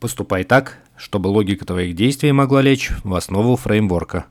Поступай так, чтобы логика твоих действий могла лечь в основу фреймворка.